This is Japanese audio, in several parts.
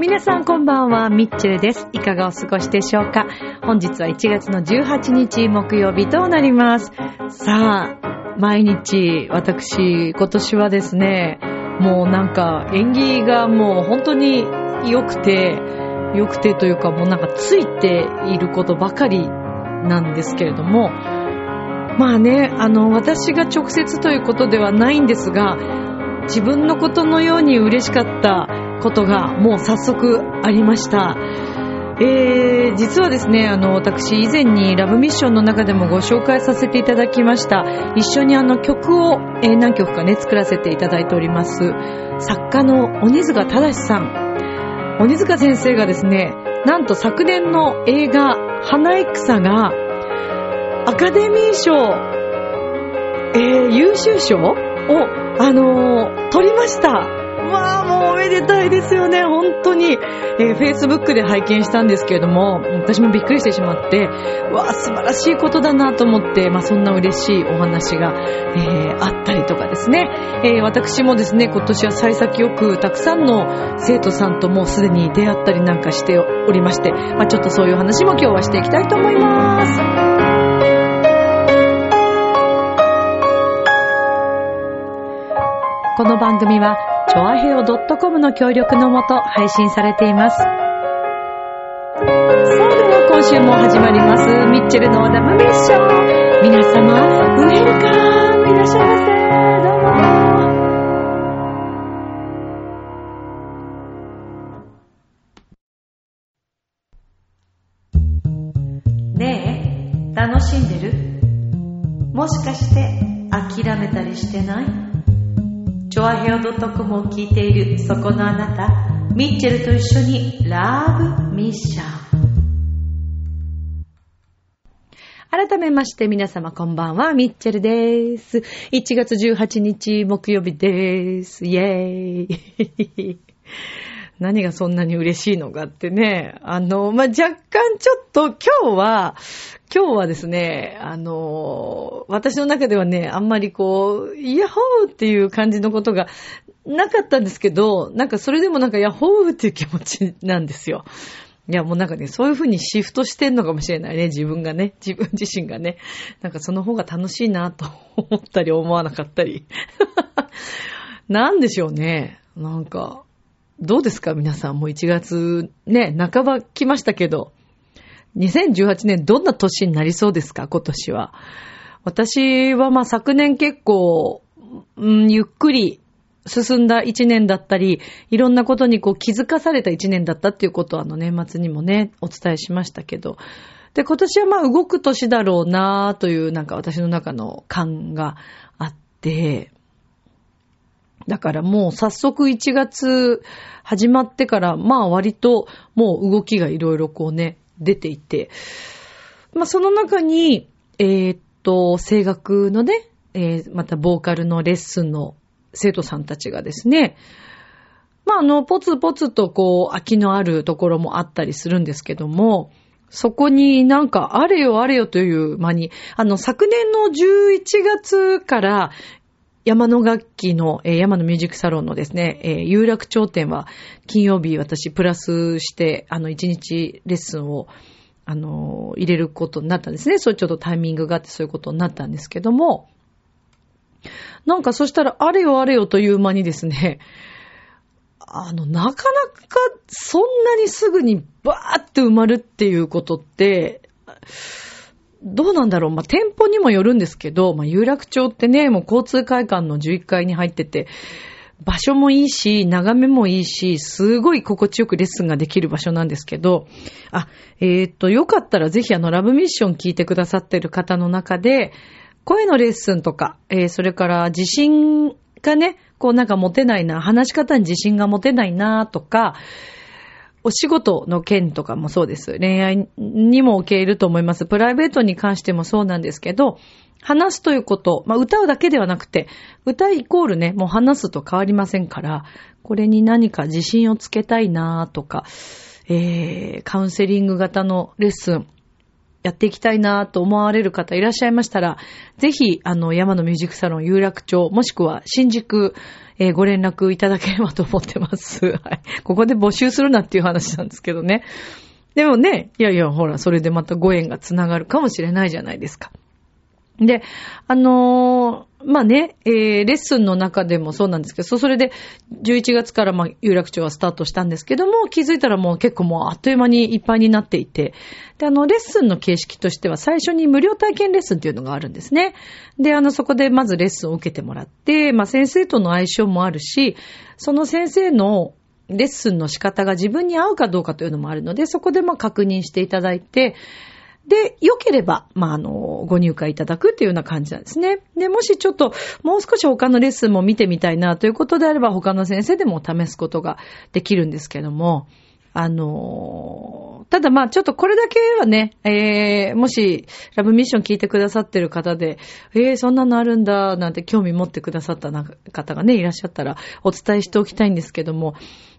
皆さんこんばんは、ミッチェルです。いかがお過ごしでしょうか本日は1月の18日木曜日となります。さあ、毎日、私、今年はですね、もうなんか演技がもう本当に良くて、良くてというかもうなんかついていることばかりなんですけれども、まあね、あの、私が直接ということではないんですが、自分のことのように嬉しかったことがもう早速ありました。えー、実はですね、あの、私以前にラブミッションの中でもご紹介させていただきました。一緒にあの曲を、えー何曲かね、作らせていただいております。作家の鬼塚正さん。鬼塚先生がですね、なんと昨年の映画、花戦が、アカデミー賞、えー優秀賞を、あのー取りました。まあ、もうおめでたいですよね、本当に。えー、Facebook で拝見したんですけれども、私もびっくりしてしまって、わあ、素晴らしいことだなと思って、まあ、そんな嬉しいお話が、えーあったりとかですね。えー私もですね、今年は幸先よく、たくさんの生徒さんともうすでに出会ったりなんかしておりまして、まあ、ちょっとそういう話も今日はしていきたいと思います。この番組は、ちょあへお .com の協力のもと配信されています。さあ、では今週も始まります。ミッチェルのラブミッション。皆様、ウェルカムいらっしゃいませ。どうも。ねえ、楽しんでる？もしかして諦めたりしてない？チョアヘオ .com を聞いているそこのあなた、ミッチェルと一緒にラブミッション。改めまして皆様こんばんは、ミッチェルです。1月18日木曜日です。イェーイ。何がそんなに嬉しいのかってね、あの、まあ、若干ちょっと今日は、今日はですね、あの、私の中ではね、あんまりこう、イヤホーっていう感じのことがなかったんですけど、なんかそれでもなんかヤホーっていう気持ちなんですよ。いや、もうなんかね、そういう風にシフトしてんのかもしれないね、自分がね、自分 自身がね。なんかその方が楽しいなと思ったり思わなかったり。なんでしょうね。なんか、どうですか？皆さん。もう1月ね、半ば来ましたけど、2018年どんな年になりそうですか？今年は。私はまあ昨年結構、うん、ゆっくり進んだ一年だったり、いろんなことにこう気づかされた一年だったっていうことをあの年末にもね、お伝えしましたけど。で、今年はまあ動く年だろうなというなんか私の中の感があって、だからもう早速1月始まってから、まあ割ともう動きがいろいろこうね、出ていて、まあその中に、えーっと、声楽のね、えーまたボーカルのレッスンの生徒さんたちがですね、まああの、ポツポツとこう、空きのあるところもあったりするんですけども、そこになんかあれよあれよという間に、あの、昨年の11月から山の楽器の、えー山のミュージックサロンのですね、えー有楽町店は金曜日私プラスして、あの、1日レッスンを、あの入れることになったんですね。そういうちょっとタイミングがあってそういうことになったんですけども、なんかそしたらあれよあれよという間にですね、あの、なかなかそんなにすぐにバーって埋まるっていうことって、どうなんだろう。まあ、店舗にもよるんですけど、まあ、有楽町ってね、もう交通会館の11階に入ってて、場所もいいし、眺めもいいし、すごい心地よくレッスンができる場所なんですけど、あ、えーっと、よかったらぜひあの、ラブミッション聞いてくださってる方の中で、声のレッスンとか、えーそれから自信がね、こうなんか持てないな、話し方に自信が持てないなとか、お仕事の件とかもそうです。恋愛にも受け入れると思います。プライベートに関してもそうなんですけど、話すということ、まあ、歌うだけではなくて、歌イコールね、もう話すと変わりませんから、これに何か自信をつけたいなとか、えー、カウンセリング型のレッスン、やっていきたいなと思われる方いらっしゃいましたら、ぜひ、あの、山のミュージックサロン有楽町、もしくは新宿、えー、ご連絡いただければと思ってます。はい。ここで募集するなっていう話なんですけどね。でもね、いやいや、ほら、それでまたご縁がつながるかもしれないじゃないですか。で、あのー、まあね、えー、レッスンの中でもそうなんですけど、そそれで11月からまあ有楽町はスタートしたんですけども、気づいたらもう結構もうあっという間にいっぱいになっていて、で、あの、レッスンの形式としては最初に無料体験レッスンっていうのがあるんですね。で、あの、そこでまずレッスンを受けてもらって、まあ先生との相性もあるし、その先生のレッスンの仕方が自分に合うかどうかというのもあるので、そこでま確認していただいて、で、良ければ、まあ、あの、ご入会いただくっていうような感じなんですね。で、もしちょっと、もう少し他のレッスンも見てみたいなということであれば、他の先生でも試すことができるんですけども、あの、ただまあちょっとこれだけはね、えー、もし、ラブミッション聞いてくださってる方で、えー、そんなのあるんだ、なんて興味持ってくださった方がね、いらっしゃったら、お伝えしておきたいんですけども、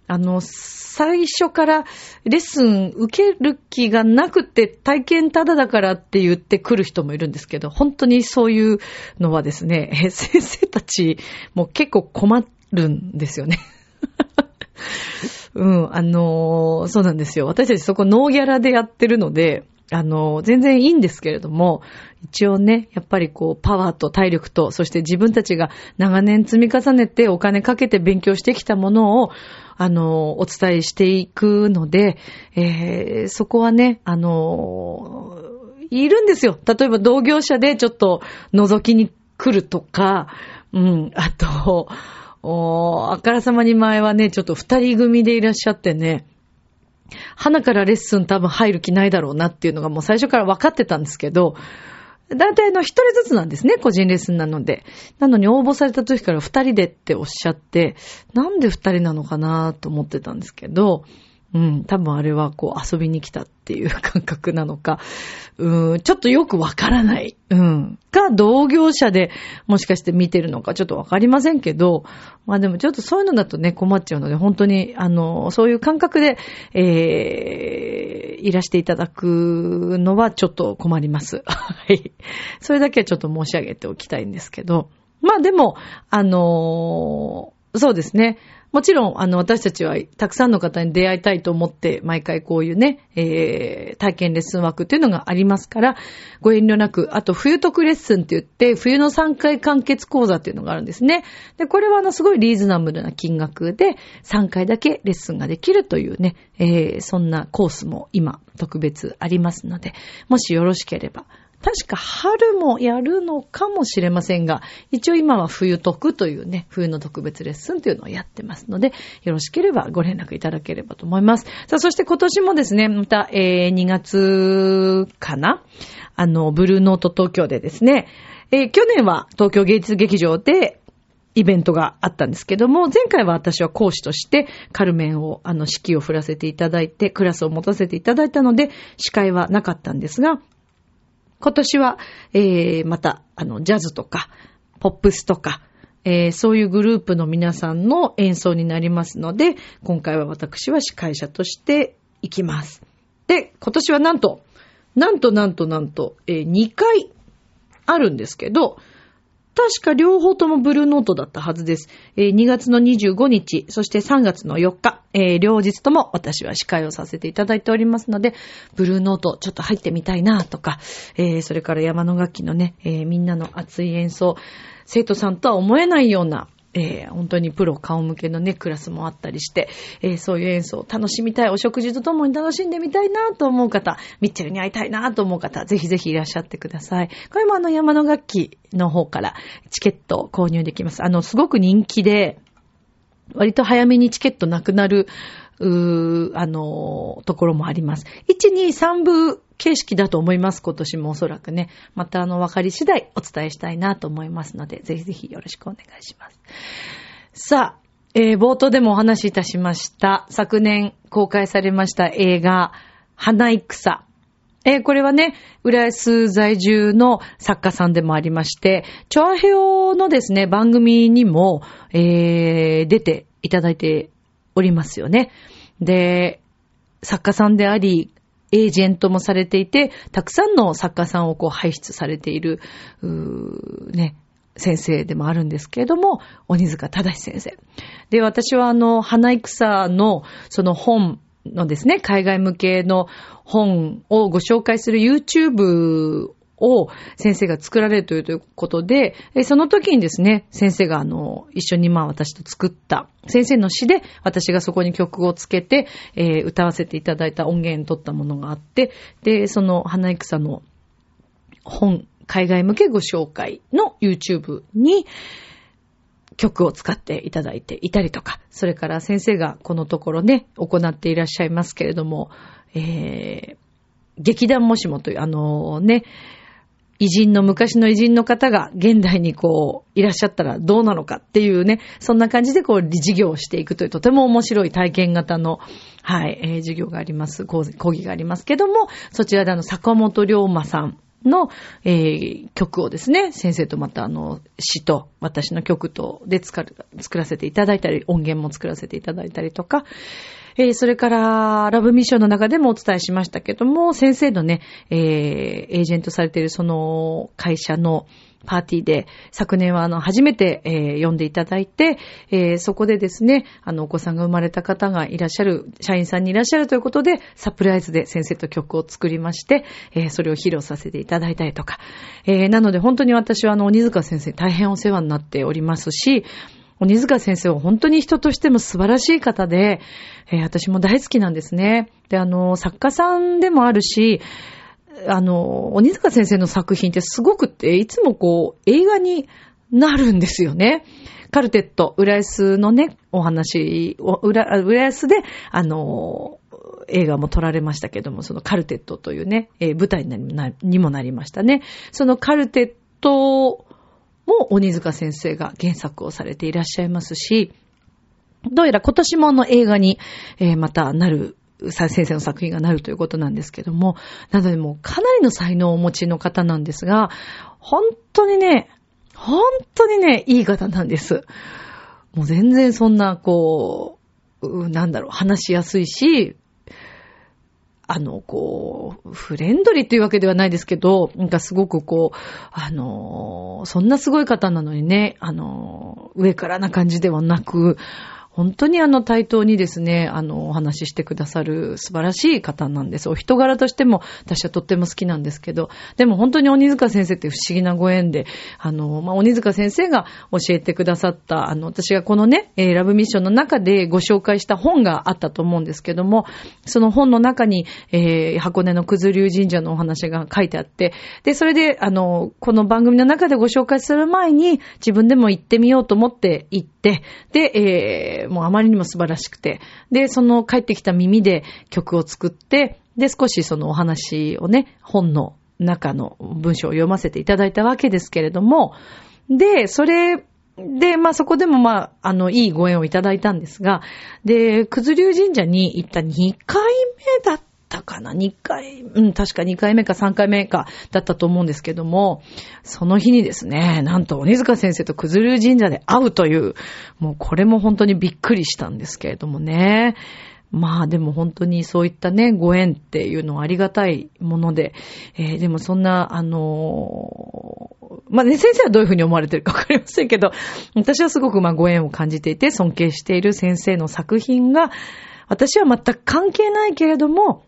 あの、最初からレッスン受ける気がなくて体験ただだからって言ってくる人もいるんですけど、本当にそういうのはですね、先生たちも結構困るんですよね。うん、あの、そうなんですよ。私たちそこノーギャラでやってるので、あの、全然いいんですけれども、一応ね、やっぱりこう、パワーと体力と、そして自分たちが長年積み重ねてお金かけて勉強してきたものを、あの、お伝えしていくので、えー、そこはね、あの、いるんですよ。例えば同業者でちょっと覗きに来るとか、うん、あと、おあからさまに前はね、ちょっと二人組でいらっしゃってね、花からレッスン多分入る気ないだろうなっていうのがもう最初から分かってたんですけど、だいたいの一人ずつなんですね、個人レッスンなので。なのに応募された時から二人でっておっしゃって、なんで二人なのかなと思ってたんですけど、うん、多分あれはこう遊びに来たっていう感覚なのか、うん、ちょっとよくわからない。うん。か、同業者でもしかして見てるのかちょっとわかりませんけど、まあでもちょっとそういうのだとね、困っちゃうので、本当に、あの、そういう感覚で、えー、いらしていただくのはちょっと困ります。はい。それだけはちょっと申し上げておきたいんですけど、まあでも、あのー、そうですね。もちろん、あの、私たちはたくさんの方に出会いたいと思って、毎回こういうね、えー、体験レッスン枠っていうのがありますから、ご遠慮なく、あと、冬特レッスンって言って、冬の3回完結講座っていうのがあるんですね。で、これはあの、すごいリーズナブルな金額で、3回だけレッスンができるというね、えー、そんなコースも今、特別ありますので、もしよろしければ、確か春もやるのかもしれませんが、一応今は冬特というね、冬の特別レッスンというのをやってますので、よろしければご連絡いただければと思います。さあ、そして今年もですね、また、えー、2月かなあの、ブルーノート東京でですね、えー、去年は東京芸術劇場でイベントがあったんですけども、前回は私は講師としてカルメンを、あの、指揮を振らせていただいて、クラスを持たせていただいたので、司会はなかったんですが、今年は、えー、また、あの、ジャズとか、ポップスとか、えー、そういうグループの皆さんの演奏になりますので、今回は私は司会者として行きます。で、今年はなんと、なんとなんとなんと、えー、2回あるんですけど、確か両方ともブルーノートだったはずです。えー、2月の25日、そして3月の4日、えー、両日とも私は司会をさせていただいておりますので、ブルーノートちょっと入ってみたいなとか、えー、それから山の楽器のね、え、みんなの熱い演奏、生徒さんとは思えないような、えー、本当にプロ顔向けのね、クラスもあったりして、えー、そういう演奏を楽しみたい、お食事とともに楽しんでみたいなと思う方、ミッチェルに会いたいなと思う方、ぜひぜひいらっしゃってください。これもあの山の楽器の方からチケットを購入できます。あの、すごく人気で、割と早めにチケットなくなる、うー、あの、ところもあります。1、2、3部形式だと思います。今年もおそらくね。またあの、分かり次第お伝えしたいなと思いますので、ぜひぜひよろしくお願いします。さあ、えー、冒頭でもお話しいたしました。昨年公開されました映画、花戦。えーこれはね、浦安在住の作家さんでもありまして、チョアヘオのですね、番組にも、えー出ていただいておりますよね。で、作家さんであり、エージェントもされていて、たくさんの作家さんをこう輩出されている、うーね、先生でもあるんですけれども、鬼塚正先生。で、私はあの、花戦のその本のですね、海外向けの本をご紹介する YouTube を先生が作られるということで、その時にですね、先生があの、一緒にまあ私と作った、先生の詩で私がそこに曲をつけて、えー歌わせていただいた音源取ったものがあって、で、その花戦の本、海外向けご紹介の YouTube に曲を使っていただいていたりとか、それから先生がこのところね、行っていらっしゃいますけれども、えー、劇団もしもという、あのね、偉人の、昔の偉人の方が現代にこう、いらっしゃったらどうなのかっていうね、そんな感じでこう、事業をしていくというとても面白い体験型の、はい、えー授業があります、講講義がありますけども、そちらであの、坂本龍馬さんの、えー曲をですね、先生とまたあの、詩と私の曲とで作らせていただいたり、音源も作らせていただいたりとか、えーそれから、ラブミッションの中でもお伝えしましたけども、先生のね、えーエージェントされているその会社のパーティーで、昨年はあの、初めて、えー読んでいただいて、えーそこでですね、あの、お子さんが生まれた方がいらっしゃる、社員さんにいらっしゃるということで、サプライズで先生と曲を作りまして、えーそれを披露させていただいたりとか、えーなので本当に私はあの、鬼塚先生大変お世話になっておりますし、鬼塚先生は本当に人としても素晴らしい方で、えー私も大好きなんですね。で、あの、作家さんでもあるし、あの、鬼塚先生の作品ってすごくって、いつもこう、映画になるんですよね。カルテット、浦安のね、お話を、浦安で、あの、映画も撮られましたけども、そのカルテットというね、えー舞台にもなりましたね。そのカルテットも鬼塚先生が原作をされていらっしゃいますし、どうやら今年もあの映画に、えーまたなる、先生の作品がなるということなんですけども、なのでもうかなりの才能をお持ちの方なんですが、本当にね、本当にね、いい方なんです。もう全然そんな、こう、なんだろう、話しやすいし、あの、こう、フレンドリーっていうわけではないですけど、なんかすごくこう、あの、そんなすごい方なのにね、あの、上からな感じではなく、本当にあの対等にですね、あの、お話ししてくださる素晴らしい方なんです。お人柄としても私はとっても好きなんですけど、でも本当に鬼塚先生って不思議なご縁で、あの、まあ、鬼塚先生が教えてくださった、あの、私がこのね、えーラブミッションの中でご紹介した本があったと思うんですけども、その本の中に、えー箱根の九頭龍神社のお話が書いてあって、で、それで、あの、この番組の中でご紹介する前に、自分でも行ってみようと思って行って、で、えーもうあまりにも素晴らしくて、で、その帰ってきた耳で曲を作って、で、少しそのお話をね、本の中の文章を読ませていただいたわけですけれども、で、それ、で、まあそこでもまあ、あの、いいご縁をいただいたんですが、で、くずりゅう神社に行った2回目だったかな ?2 回、うん、確か2回目か3回目かだったと思うんですけども、その日にですね、なんと鬼塚先生と九頭龍神社で会うという、もうこれも本当にびっくりしたんですけれどもね。まあでも本当にそういったね、ご縁っていうのはありがたいもので、えーでもそんな、あのーまあね、先生はどういうふうに思われてるかわかりませんけど、私はすごくまあご縁を感じていて、尊敬している先生の作品が、私は全く関係ないけれども、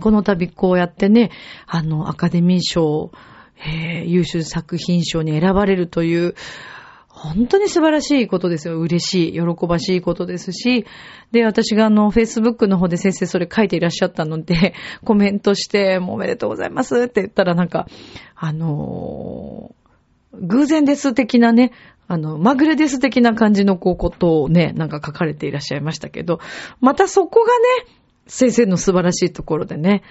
この度こうやってね、あの、アカデミー賞、えー優秀作品賞に選ばれるという、本当に素晴らしいことですよ。嬉しい、喜ばしいことですし、で、私があの、Facebook の方で先生それ書いていらっしゃったので、コメントして、もうおめでとうございますって言ったらなんか、あのー偶然です的なね、あの、まぐれです的な感じのこうことをね、なんか書かれていらっしゃいましたけど、またそこがね、先生の素晴らしいところでね、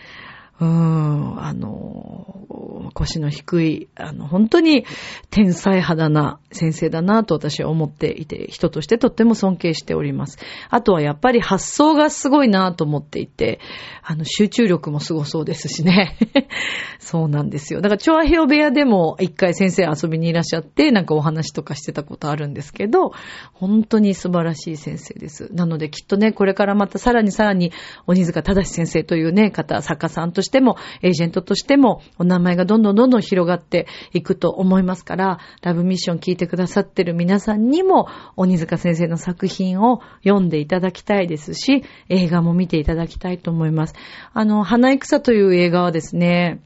うん、あの、腰の低い、あの、本当に天才派だな、先生だなと私は思っていて、人としてとっても尊敬しております。あとはやっぱり発想がすごいなと思っていて、あの、集中力もすごそうですしね。そうなんですよ。だから、チョアヘオ部屋でも一回先生遊びにいらっしゃって、なんかお話とかしてたことあるんですけど、本当に素晴らしい先生です。なのできっとね、これからまたさらにさらに、鬼塚正先生というね、方、作家さんとしても、エージェントとしても、お名前がどんどんどんどん広がっていくと思いますから、ラブミッション聞いてくださってる皆さんにも、鬼塚先生の作品を読んでいただきたいですし、映画も見ていただきたいと思います。あの、花戦という映画はですね、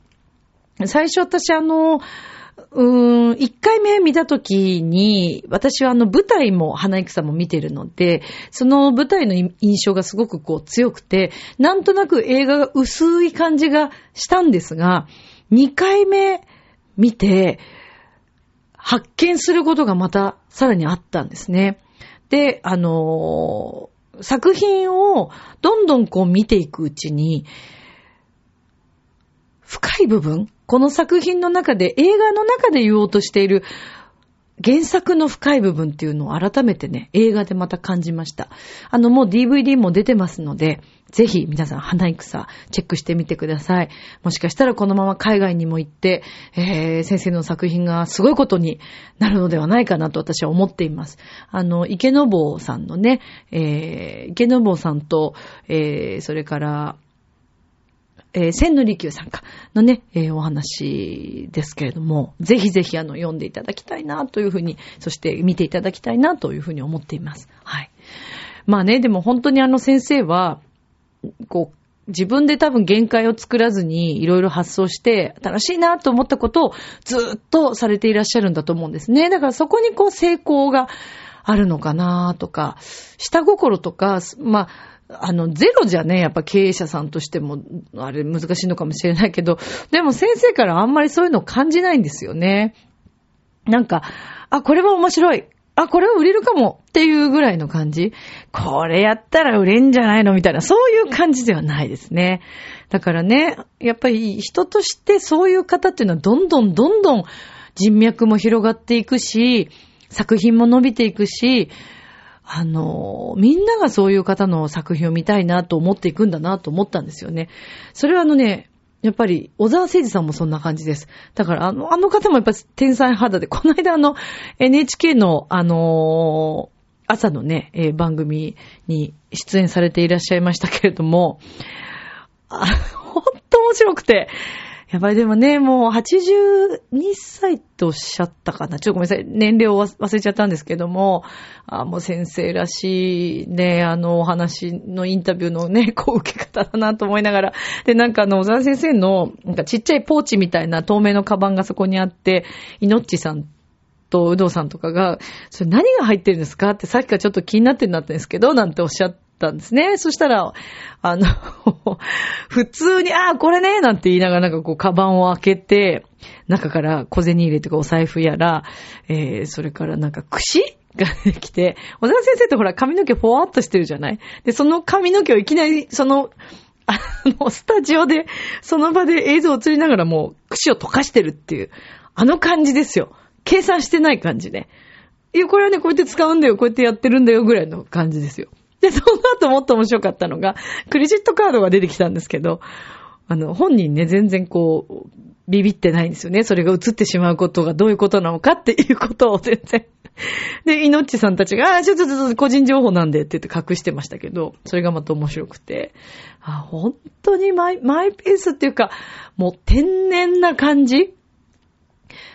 最初私あの、うーん、一回目見たときに、私はあの舞台も花戦も見てるので、その舞台の印象がすごくこう強くて、なんとなく映画が薄い感じがしたんですが、二回目見て、発見することがまたさらにあったんですね。で、あのー、作品をどんどんこう見ていくうちに、深い部分この作品の中で、映画の中で言おうとしている原作の深い部分っていうのを改めてね、映画でまた感じました。あの、もう DVD も出てますので、ぜひ皆さん、花戦チェックしてみてください。もしかしたらこのまま海外にも行って、えー、先生の作品がすごいことになるのではないかなと私は思っています。あの、池坊さんのね、えー、池坊さんと、えー、それから、えー、千利休さんかのね、えー、お話ですけれども、ぜひぜひあの、読んでいただきたいなというふうに、そして見ていただきたいなというふうに思っています。はい。まあね、でも本当にあの先生は、こう、自分で多分限界を作らずにいろいろ発想して楽しいなと思ったことをずっとされていらっしゃるんだと思うんですね。だからそこにこう成功があるのかなとか、下心とか、まあ、あの、ゼロじゃね、やっぱ経営者さんとしても、あれ難しいのかもしれないけど、でも先生からあんまりそういうのを感じないんですよね。なんか、あ、これは面白い。あ、これは売れるかもっていうぐらいの感じ。これやったら売れんじゃないのみたいな、そういう感じではないですね。だからね、やっぱり人としてそういう方っていうのはどんどんどんどん人脈も広がっていくし、作品も伸びていくし、あの、みんながそういう方の作品を見たいなと思っていくんだなと思ったんですよね。それはあのね、やっぱり、小沢誠二さんもそんな感じです。だから、あの、あの方もやっぱ天才肌で、この間あの、NHK の、あのー、朝のね、えー、番組に出演されていらっしゃいましたけれども、あ、ほんと面白くて、やっぱりでもね、もう82歳っておっしゃったかな。ちょっとごめんなさい。年齢を忘れちゃったんですけども、あもう先生らしいね、あのお話のインタビューのね、こう受け方だなと思いながら。で、なんかあの、小沢先生の、なんかちっちゃいポーチみたいな透明のカバンがそこにあって、いのっちさんと、うどさんとかが、それ何が入ってるんですかってさっきからちょっと気になってんだったんですけど、なんておっしゃってたんですね。そしたら、あの 普通に、ああ、これね、なんて言いながらなんかこう、カバンを開けて、中から小銭入れとかお財布やら、えー、それからなんか串が出てきて、小沢先生ってほら髪の毛フォワっとしてるじゃない？で、その髪の毛をいきなり、その、あの、スタジオで、その場で映像を映りながらもう、串を溶かしてるっていう、あの感じですよ。計算してない感じね。いや、これはね、こうやって使うんだよ、こうやってやってるんだよ、ぐらいの感じですよ。で、その後もっと面白かったのが、クレジットカードが出てきたんですけど、あの、本人ね、全然こう、ビビってないんですよね。それが映ってしまうことがどういうことなのかっていうことを全然。で、イノッチさんたちが、あ、ちょっとちょっと個人情報なんでって言って隠してましたけど、それがまた面白くて、あ、本当にマイ、マイペースっていうか、もう天然な感じ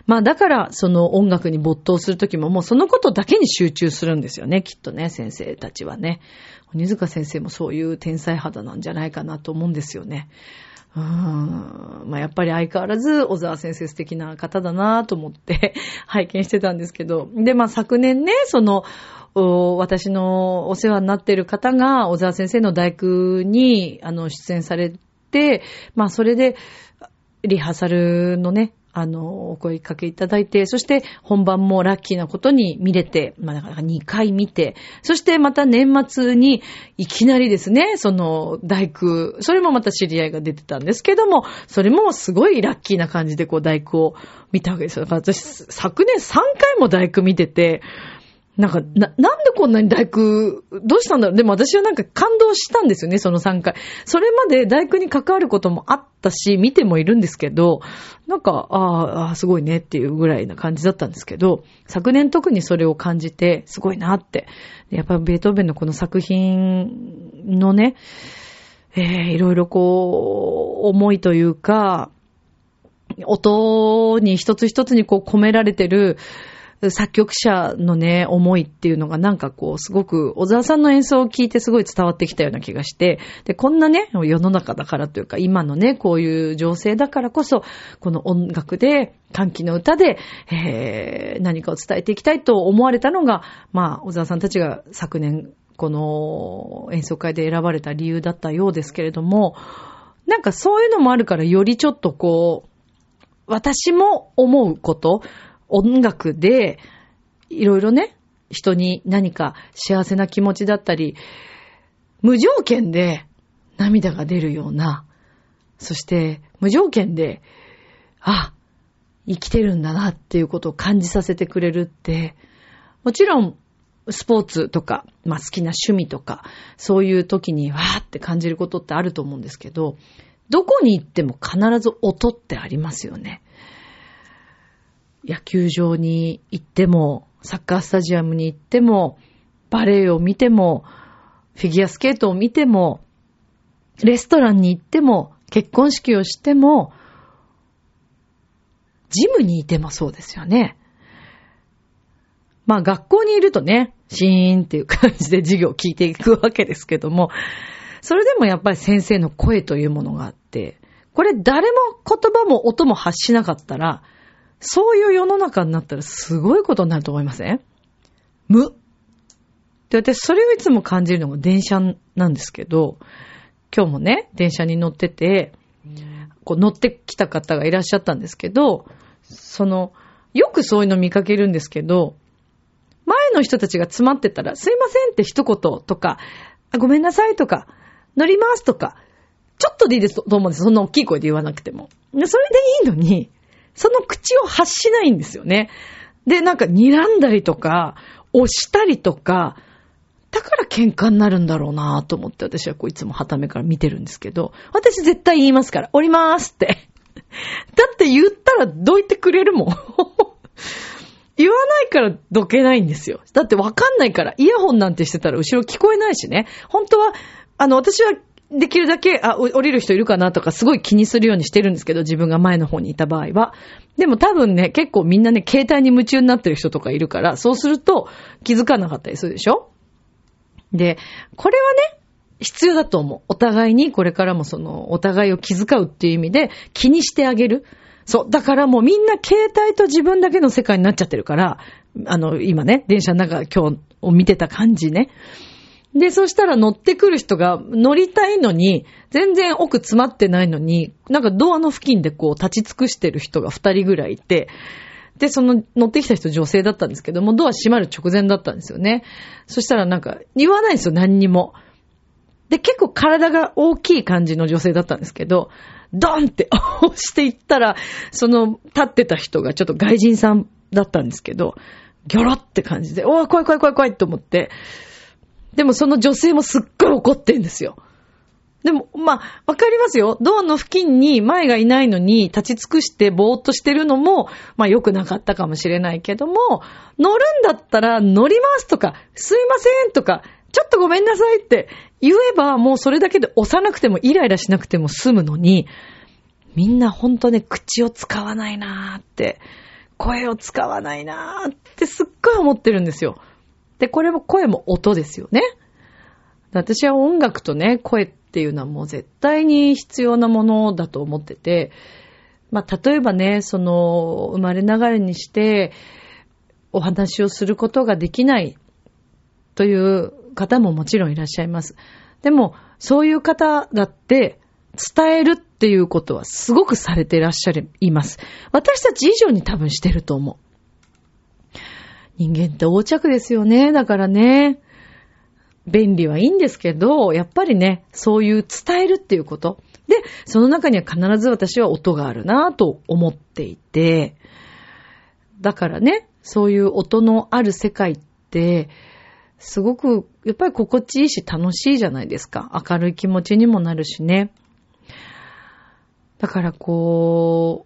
まあだから、その音楽に没頭するときももうそのことだけに集中するんですよね、きっとね、先生たちはね。鬼塚先生もそういう天才肌なんじゃないかなと思うんですよね。うーん。まあやっぱり相変わらず小沢先生素敵な方だなと思って 拝見してたんですけど。で、まあ昨年ね、その、私のお世話になっている方が小沢先生の大工にあの出演されて、まあそれでリハーサルのね、あの、お声かけいただいて、そして本番もラッキーなことに見れて、まあなかなか2回見て、そしてまた年末にいきなりですね、その大工、それもまた知り合いが出てたんですけども、それもすごいラッキーな感じでこう大工を見たわけですよ。私、昨年3回も大工見てて、なんか、な、なんでこんなに大工、どうしたんだろう？でも私はなんか感動したんですよね、その3回。それまで大工に関わることもあったし、見てもいるんですけど、なんか、ああ、すごいねっていうぐらいな感じだったんですけど、昨年特にそれを感じて、すごいなって。やっぱりベートーベンのこの作品のね、えー、いろいろこう、思いというか、音に一つ一つにこう込められてる、作曲者のね、思いっていうのがなんかこう、すごく、小沢さんの演奏を聞いてすごい伝わってきたような気がして、で、こんなね、世の中だからというか、今のね、こういう情勢だからこそ、この音楽で、歓喜の歌で、えー、何かを伝えていきたいと思われたのが、まあ、小沢さんたちが昨年、この演奏会で選ばれた理由だったようですけれども、なんかそういうのもあるから、よりちょっとこう、私も思うこと、音楽で、いろいろね、人に何か幸せな気持ちだったり、無条件で涙が出るような、そして無条件で、あ、生きてるんだなっていうことを感じさせてくれるって、もちろん、スポーツとか、まあ好きな趣味とか、そういう時にわーって感じることってあると思うんですけど、どこに行っても必ず音ってありますよね。野球場に行っても、サッカースタジアムに行っても、バレエを見ても、フィギュアスケートを見ても、レストランに行っても、結婚式をしても、ジムにいてもそうですよね。まあ学校にいるとね、シーンっていう感じで授業を聞いていくわけですけども、それでもやっぱり先生の声というものがあって、これ誰も言葉も音も発しなかったら、そういう世の中になったらすごいことになると思いません？無。で、私それをいつも感じるのが電車なんですけど、今日もね、電車に乗ってて、こう乗ってきた方がいらっしゃったんですけど、その、よくそういうの見かけるんですけど、前の人たちが詰まってたら、すいませんって一言とか、ごめんなさいとか、乗りますとか、ちょっとでいいですと思うんです。そんな大きい声で言わなくても。それでいいのに、その口を発しないんですよね。で、なんか睨んだりとか、押したりとか、だから喧嘩になるんだろうなぁと思って私はこういつも旗目から見てるんですけど、私絶対言いますから、降りまーすって。だって言ったらどいてくれるもん。言わないからどけないんですよ。だってわかんないから、イヤホンなんてしてたら後ろ聞こえないしね。本当は、あの、私はできるだけ、あ、降りる人いるかなとかすごい気にするようにしてるんですけど、自分が前の方にいた場合は。でも多分ね、結構みんなね、携帯に夢中になってる人とかいるから、そうすると気づかなかったりするでしょ？で、これはね、必要だと思う。お互いにこれからもその、お互いを気遣うっていう意味で気にしてあげる。そう。だからもうみんな携帯と自分だけの世界になっちゃってるから、あの、今ね、電車の中今日を見てた感じね。で、そしたら乗ってくる人が乗りたいのに、全然奥詰まってないのに、なんかドアの付近でこう立ち尽くしてる人が二人ぐらいいて、で、その乗ってきた人女性だったんですけども、ドア閉まる直前だったんですよね。そしたらなんか言わないんですよ、何にも。で、結構体が大きい感じの女性だったんですけど、ドンって 押していったら、その立ってた人がちょっと外人さんだったんですけど、ギョロって感じで、おー怖い怖い怖い怖いと思って、でもその女性もすっごい怒ってんですよ。でも、まあ、わかりますよ。ドアの付近に前がいないのに立ち尽くしてぼーっとしてるのも、まあ良くなかったかもしれないけども、乗るんだったら乗りますとか、すいませんとか、ちょっとごめんなさいって言えばもうそれだけで押さなくてもイライラしなくても済むのに、みんなほんとね、口を使わないなーって、声を使わないなーってすっごい思ってるんですよ。で、これも声も音ですよね。私は音楽とね、声っていうのはもう絶対に必要なものだと思ってて、まあ、例えばね、その、生まれながらにして、お話をすることができないという方ももちろんいらっしゃいます。でも、そういう方だって、伝えるっていうことはすごくされていらっしゃいます。私たち以上に多分してると思う。人間って横着ですよね。だからね、便利はいいんですけど、やっぱりね、そういう伝えるっていうこと。で、その中には必ず私は音があるなぁと思っていて、だからね、そういう音のある世界って、すごく、やっぱり心地いいし楽しいじゃないですか。明るい気持ちにもなるしね。だからこ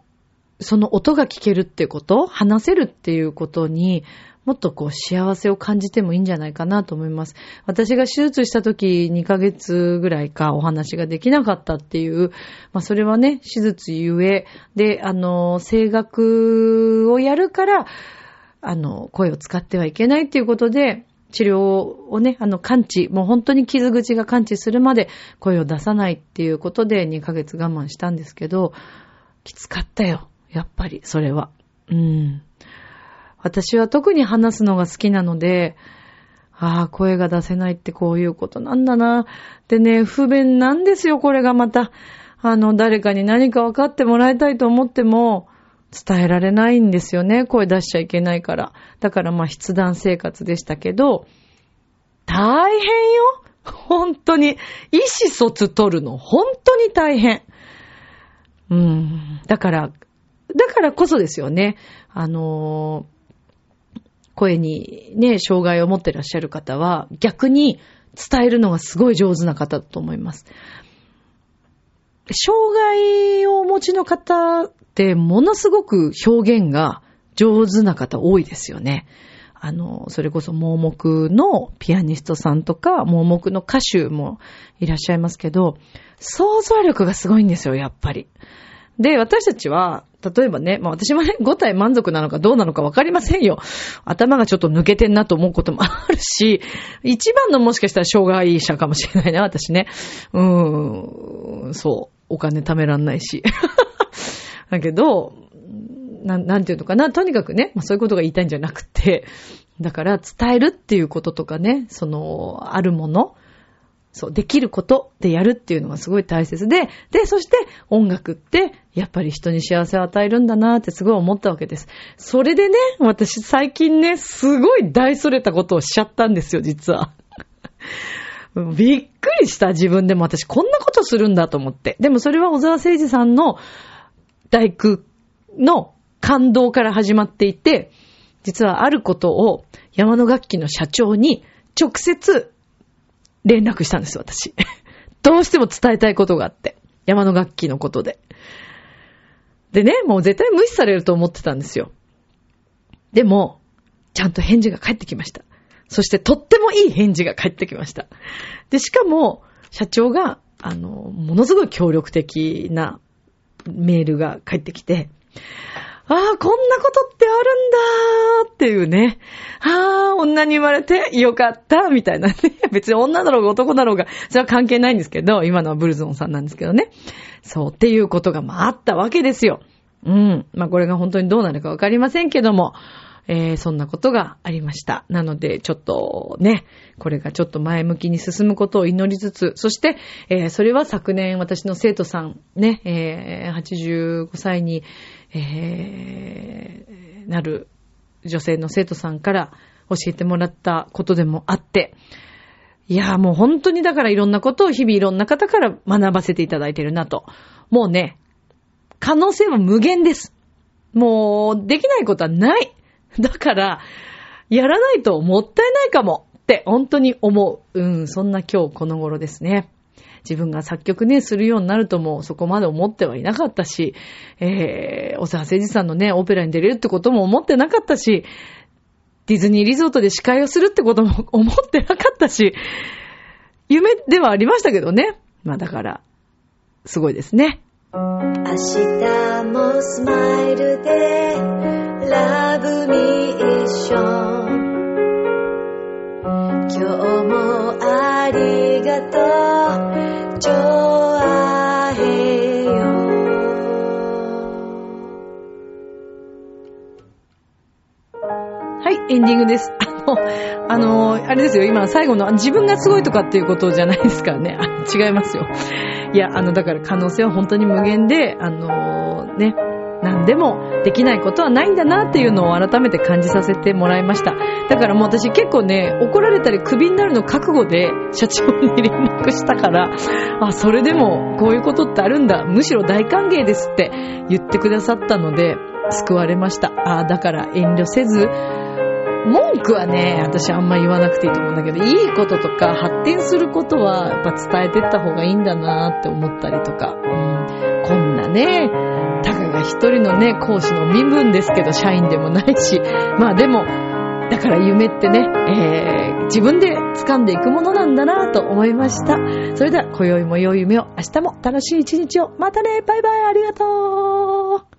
う、その音が聞けるってこと、話せるっていうことに、もっとこう幸せを感じてもいいんじゃないかなと思います。私が手術した時2ヶ月ぐらいかお話ができなかったっていう、まあそれはね、手術ゆえ、で、あの、声楽をやるから、あの、声を使ってはいけないっていうことで、治療をね、あの、感知、もう本当に傷口が感知するまで声を出さないっていうことで2ヶ月我慢したんですけど、きつかったよ。やっぱり、それは。うん。私は特に話すのが好きなので、ああ、声が出せないってこういうことなんだな。でね、不便なんですよ、これがまた。あの、誰かに何か分かってもらいたいと思っても、伝えられないんですよね。声出しちゃいけないから。だからまあ、筆談生活でしたけど、大変よ本当に。意思疎通取るの、本当に大変。うん。だから、だからこそですよね。あの声にね、障害を持ってらっしゃる方は、逆に伝えるのがすごい上手な方だと思います。障害をお持ちの方ってものすごく表現が上手な方多いですよね。あの、それこそ盲目のピアニストさんとか、盲目の歌手もいらっしゃいますけど、想像力がすごいんですよ、やっぱり。で、私たちは、例えばね、まあ私もね、5体満足なのかどうなのかわかりませんよ。頭がちょっと抜けてんなと思うこともあるし、一番のもしかしたら障害者かもしれないな、私ね。うーん、そう。お金貯めらんないし。だけど、ななんていうのかな。とにかくね、まあ、そういうことが言いたいんじゃなくて、だから伝えるっていうこととかね、その、あるもの、そう、できることでやるっていうのがすごい大切で、で、そして音楽って、やっぱり人に幸せを与えるんだなってすごい思ったわけです。それでね、私最近ね、すごい大それたことをしちゃったんですよ、実は。びっくりした自分でも私こんなことするんだと思って。でもそれは小沢誠二さんの大工の感動から始まっていて、実はあることを山の楽器の社長に直接連絡したんです私。どうしても伝えたいことがあって。山の楽器のことで。でね、もう絶対無視されると思ってたんですよ。でも、ちゃんと返事が返ってきました。そしてとってもいい返事が返ってきました。で、しかも、社長が、あの、ものすごい協力的なメールが返ってきて、ああ、こんなことってあるんだーっていうね。ああ、女に生まれてよかったみたいなね。別に女だろうが男だろうが、それは関係ないんですけど、今のはブルゾンさんなんですけどね。そう、っていうことがまああったわけですよ。うん。まあこれが本当にどうなるかわかりませんけども、えー、そんなことがありました。なので、ちょっとね、これがちょっと前向きに進むことを祈りつつ、そして、えー、それは昨年私の生徒さん、ね、えー、85歳に、え、なる女性の生徒さんから教えてもらったことでもあって、いや、もう本当にだからいろんなことを日々いろんな方から学ばせていただいてるなと。もうね、可能性は無限です。もう、できないことはない。だから、やらないともったいないかもって本当に思う。うん、そんな今日この頃ですね。自分が作曲ね、するようになるともそこまで思ってはいなかったし、えー、小沢誠二さんのね、オペラに出れるってことも思ってなかったし、ディズニーリゾートで司会をするってことも 思ってなかったし、夢ではありましたけどね。まあだから、すごいですね。明日もスマイルでラブミッション今日もありがとう。ジョアヘヨはい、エンディングです。あの、あれですよ、今最後の自分がすごいとかっていうことじゃないですからね。違いますよ。いや、あの、だから可能性は本当に無限で、あのね、何でもできないことはないんだなっていうのを改めて感じさせてもらいました。だからもう私結構ね、怒られたりクビになるの覚悟で社長に連絡したから、あ、それでもこういうことってあるんだ。むしろ大歓迎ですって言ってくださったので、救われました。あ、だから遠慮せず、文句はね、私あんま言わなくていいと思うんだけど、いいこととか発展することはやっぱ伝えてった方がいいんだなって思ったりとか、うん、こんなね、たかが一人のね、講師の身分ですけど、社員でもないし、まあでも、だから夢ってね、えー、自分で掴んでいくものなんだなと思いました。それでは、今宵も良い夢を、明日も楽しい一日を。またね、バイバイ、ありがとう